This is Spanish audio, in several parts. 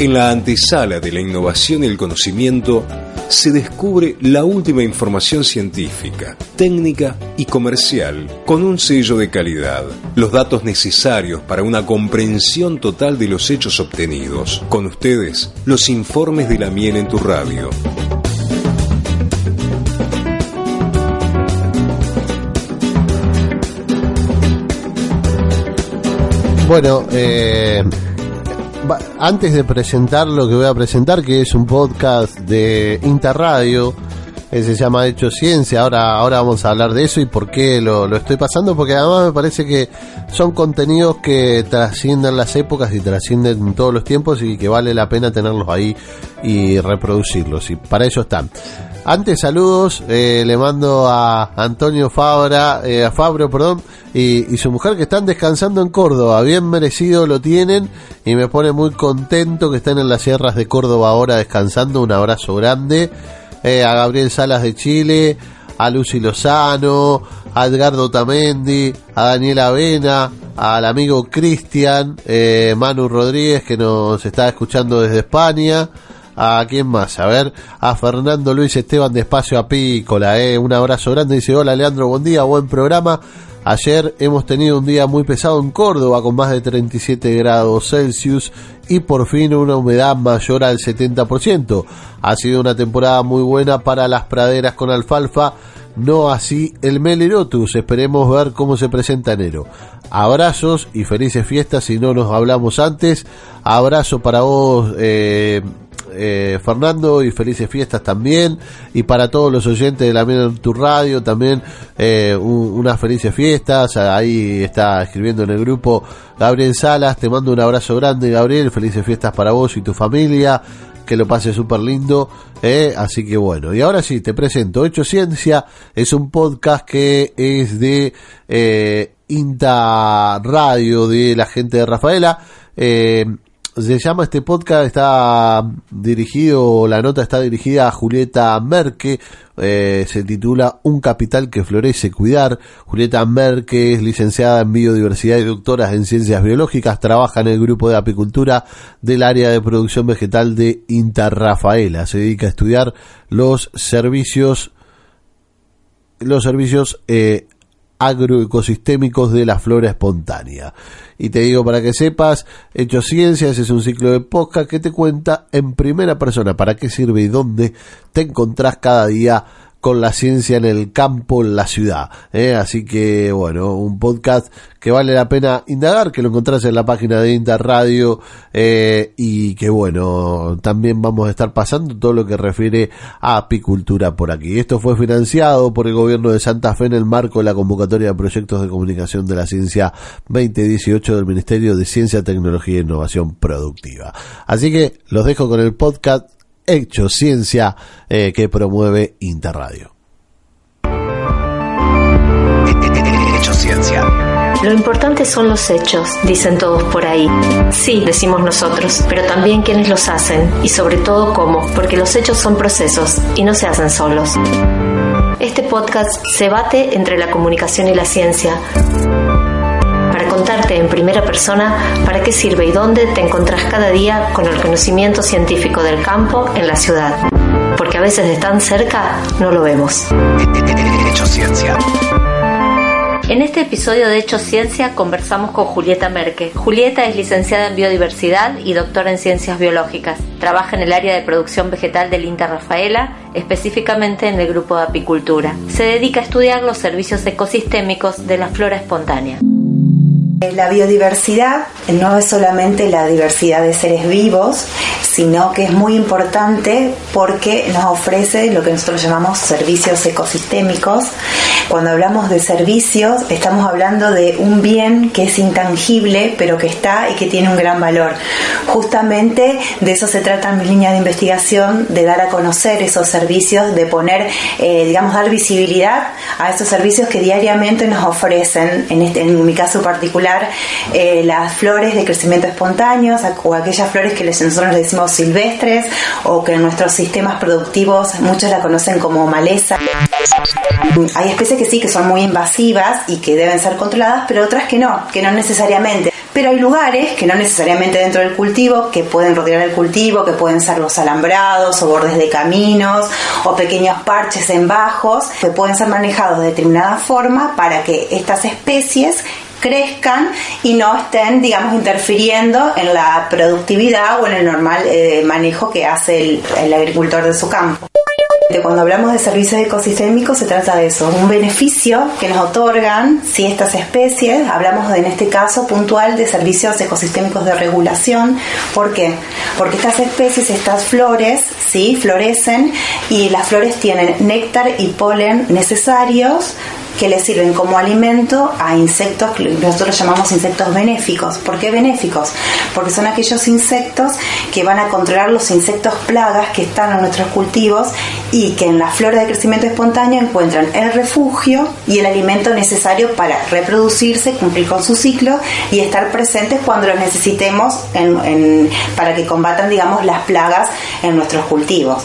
En la antesala de la innovación y el conocimiento se descubre la última información científica, técnica y comercial con un sello de calidad, los datos necesarios para una comprensión total de los hechos obtenidos. Con ustedes, los informes de la miel en tu radio. Bueno, eh, antes de presentar lo que voy a presentar, que es un podcast de Interradio, que se llama Hecho Ciencia, ahora, ahora vamos a hablar de eso y por qué lo, lo estoy pasando, porque además me parece que son contenidos que trascienden las épocas y trascienden todos los tiempos y que vale la pena tenerlos ahí y reproducirlos, y para eso están. Antes saludos, eh, le mando a Antonio Fabra, eh, a Fabro, perdón, y, su mujer que están descansando en Córdoba, bien merecido lo tienen y me pone muy contento que estén en las sierras de Córdoba ahora descansando, un abrazo grande eh, a Gabriel Salas de Chile, a Lucy Lozano, a Edgardo Tamendi, a Daniela Avena, al amigo Cristian, Manu Rodríguez que nos está escuchando desde España, ¿A quién más? A ver, a Fernando Luis Esteban de Espacio Apícola, eh. Un abrazo grande. Dice, hola Leandro, buen día, buen programa. Ayer hemos tenido un día muy pesado en Córdoba con más de 37 grados Celsius y por fin una humedad mayor al 70%. Ha sido una temporada muy buena para las praderas con alfalfa, no así el Melirotus. Esperemos ver cómo se presenta enero. Abrazos y felices fiestas si no nos hablamos antes. Abrazo para vos, eh, eh, Fernando, y felices fiestas también. Y para todos los oyentes de la en tu radio también, eh, unas felices fiestas. Ahí está escribiendo en el grupo Gabriel Salas. Te mando un abrazo grande, Gabriel. Felices fiestas para vos y tu familia. Que lo pase súper lindo. Eh. Así que bueno, y ahora sí, te presento. Hecho Ciencia es un podcast que es de eh, Inta Radio, de la gente de Rafaela. Eh, se llama este podcast, está dirigido, la nota está dirigida a Julieta Merque, eh, se titula Un capital que florece, cuidar. Julieta Merque es licenciada en biodiversidad y doctora en ciencias biológicas, trabaja en el grupo de apicultura del área de producción vegetal de Interrafaela, se dedica a estudiar los servicios, los servicios eh, agroecosistémicos de la flora espontánea. Y te digo para que sepas, Hecho Ciencias es un ciclo de podcast que te cuenta en primera persona para qué sirve y dónde te encontrás cada día con la ciencia en el campo, en la ciudad. ¿eh? Así que, bueno, un podcast que vale la pena indagar, que lo encontrás en la página de Interradio eh, y que, bueno, también vamos a estar pasando todo lo que refiere a apicultura por aquí. Esto fue financiado por el gobierno de Santa Fe en el marco de la convocatoria de proyectos de comunicación de la ciencia 2018 del Ministerio de Ciencia, Tecnología e Innovación Productiva. Así que los dejo con el podcast Hecho Ciencia eh, que promueve Interradio. Hecho Ciencia. Lo importante son los hechos, dicen todos por ahí. Sí, decimos nosotros, pero también quienes los hacen y sobre todo cómo, porque los hechos son procesos y no se hacen solos. Este podcast se bate entre la comunicación y la ciencia contarte en primera persona para qué sirve y dónde te encontrás cada día con el conocimiento científico del campo en la ciudad. Porque a veces de tan cerca no lo vemos. Hecho Ciencia. En este episodio de Hecho Ciencia conversamos con Julieta Merque. Julieta es licenciada en biodiversidad y doctora en ciencias biológicas. Trabaja en el área de producción vegetal del INTA Rafaela, específicamente en el grupo de apicultura. Se dedica a estudiar los servicios ecosistémicos de la flora espontánea. La biodiversidad no es solamente la diversidad de seres vivos, sino que es muy importante porque nos ofrece lo que nosotros llamamos servicios ecosistémicos. Cuando hablamos de servicios, estamos hablando de un bien que es intangible, pero que está y que tiene un gran valor. Justamente de eso se trata mi línea de investigación, de dar a conocer esos servicios, de poner, eh, digamos, dar visibilidad a esos servicios que diariamente nos ofrecen, en, este, en mi caso particular, eh, las flores de crecimiento espontáneo o aquellas flores que nosotros le decimos silvestres o que en nuestros sistemas productivos muchos la conocen como maleza. Hay especies que sí, que son muy invasivas y que deben ser controladas, pero otras que no, que no necesariamente. Pero hay lugares que no necesariamente dentro del cultivo, que pueden rodear el cultivo, que pueden ser los alambrados o bordes de caminos o pequeños parches en bajos, que pueden ser manejados de determinada forma para que estas especies crezcan y no estén, digamos, interfiriendo en la productividad o en el normal eh, manejo que hace el agricultor de su campo. Cuando hablamos de servicios ecosistémicos se trata de eso, un beneficio que nos otorgan si estas especies, hablamos en este caso puntual de servicios ecosistémicos de regulación, ¿por qué? Porque estas especies, estas flores, sí, florecen y las flores tienen néctar y polen necesarios que le sirven como alimento a insectos que nosotros llamamos insectos benéficos. ¿Por qué benéficos? Porque son aquellos insectos que van a controlar los insectos plagas que están en nuestros cultivos y que en la flora de crecimiento espontáneo encuentran el refugio y el alimento necesario para reproducirse, cumplir con su ciclo y estar presentes cuando los necesitemos para que combatan, digamos, las plagas en nuestros cultivos.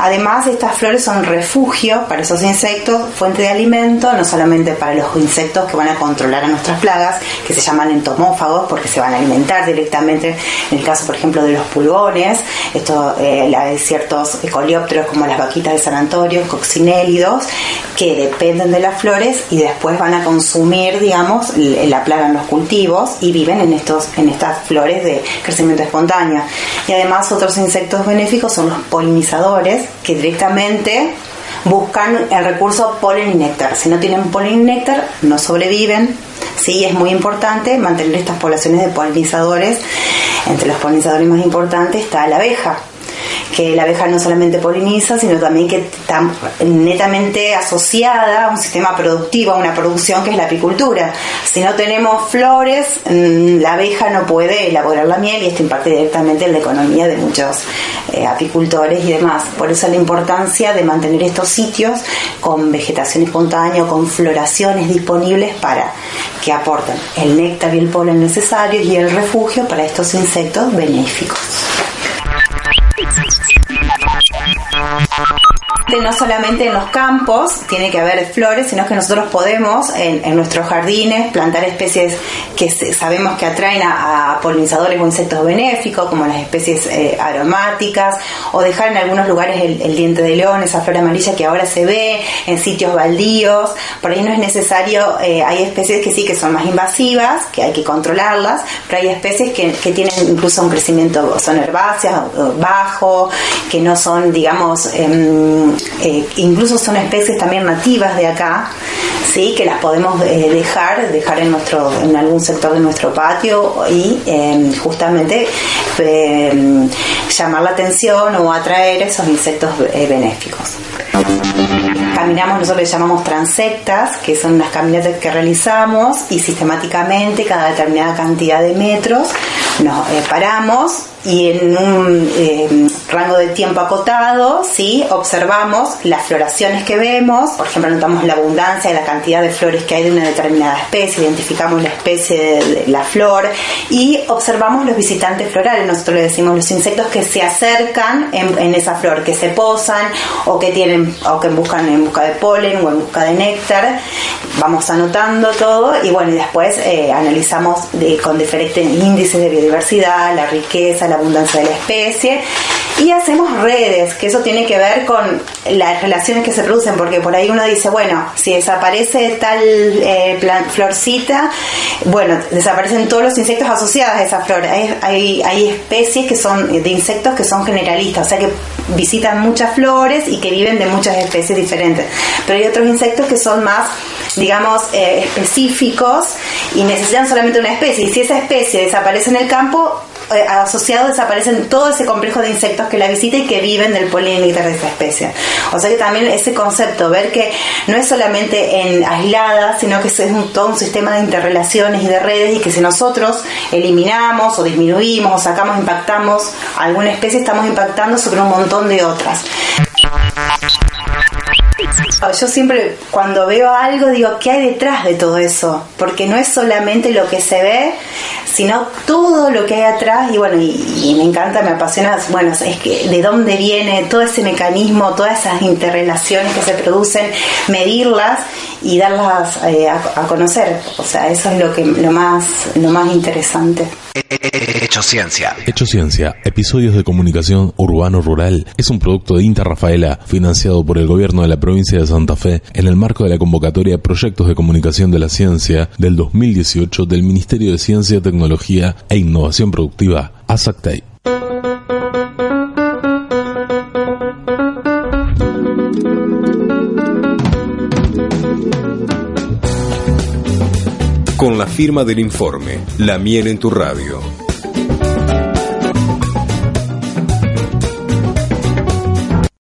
Además, estas flores son refugio para esos insectos, fuente de alimento, no solamente para los insectos que van a controlar a nuestras plagas, que se llaman entomófagos porque se van a alimentar directamente, en el caso, por ejemplo, de los pulgones, esto, eh, ciertos coleópteros como las vaquitas de San Antonio, coccinélidos, que dependen de las flores y después van a consumir, digamos, la plaga en los cultivos y viven en, estos, en estas flores de crecimiento espontáneo. Y además otros insectos benéficos son los polinizadores, que directamente buscan el recurso polen y néctar. Si no tienen polen y néctar, no sobreviven. Sí, es muy importante mantener estas poblaciones de polinizadores. Entre los polinizadores más importantes está la abeja que la abeja no solamente poliniza, sino también que está netamente asociada a un sistema productivo, a una producción que es la apicultura. Si no tenemos flores, mm, la abeja no puede elaborar la miel y esto impacta directamente en la economía de muchos eh, apicultores y demás. Por eso la importancia de mantener estos sitios con vegetación espontánea, con floraciones disponibles para que aporten el néctar y el polen necesarios y el refugio para estos insectos benéficos. No solamente en los campos tiene que haber flores, sino que nosotros podemos en, nuestros jardines plantar especies que sabemos que atraen a, polinizadores o insectos benéficos, como las especies eh, aromáticas, o dejar en algunos lugares el, diente de león, esa flor amarilla que ahora se ve en sitios baldíos. Por ahí no es necesario, eh, hay especies que sí que son más invasivas, que hay que controlarlas, pero hay especies que, que tienen incluso un crecimiento, son herbáceas, bajo, que no son, digamos, em, eh, incluso son especies también nativas de acá, sí, que las podemos eh, dejar, dejar en nuestro, en algún sector de nuestro patio y em, justamente em, llamar la atención o atraer esos insectos eh, benéficos. Caminamos, nosotros le llamamos transectas, que son unas caminatas que realizamos y sistemáticamente cada determinada cantidad de metros nos paramos y en un eh, rango de tiempo acotado, ¿sí? observamos las floraciones que vemos, por ejemplo, notamos la abundancia y la cantidad de flores que hay de una determinada especie, identificamos la especie de, la flor y observamos los visitantes florales, nosotros le decimos los insectos que se acercan en, esa flor, que se posan o que tienen o que buscan en busca de polen o en busca de néctar, vamos anotando todo y bueno, y después eh, analizamos con diferentes índices de biodiversidad, la riqueza, la abundancia de la especie y hacemos redes, que eso tiene que ver con las relaciones que se producen, porque por ahí uno dice, bueno, si desaparece tal eh, florcita, bueno, desaparecen todos los insectos asociados a esa flor. Hay, hay, especies que son de insectos que son generalistas, o sea que visitan muchas flores y que viven de muchas especies diferentes. Pero hay otros insectos que son más, digamos, eh, específicos y necesitan solamente una especie. Y si esa especie desaparece en el campo, eh, asociados desaparecen todo ese complejo de insectos que la visita y que viven del polen de esa especie. O sea que también ese concepto, ver que no es solamente en aislada, sino que es todo un sistema de interrelaciones y de redes y que si nosotros eliminamos o disminuimos o sacamos, impactamos alguna especie, estamos impactando sobre un montón de otras. Yo siempre cuando veo algo digo, ¿qué hay detrás de todo eso? Porque no es solamente lo que se ve, sino todo lo que hay atrás y bueno, y, me encanta, me apasiona, bueno, es que de dónde viene todo ese mecanismo, todas esas interrelaciones que se producen, medirlas y darlas eh, a, conocer. O sea, eso es lo que lo más, lo más interesante. Hecho Ciencia. Hecho Ciencia, episodios de comunicación urbano-rural, es un producto de Inter Rafaela, financiado por el gobierno de la provincia de Santa Fe, en el marco de la convocatoria Proyectos de Comunicación de la Ciencia del 2018 del Ministerio de Ciencia, Tecnología e Innovación Productiva, ASACTEI. Firma del informe La miel en tu radio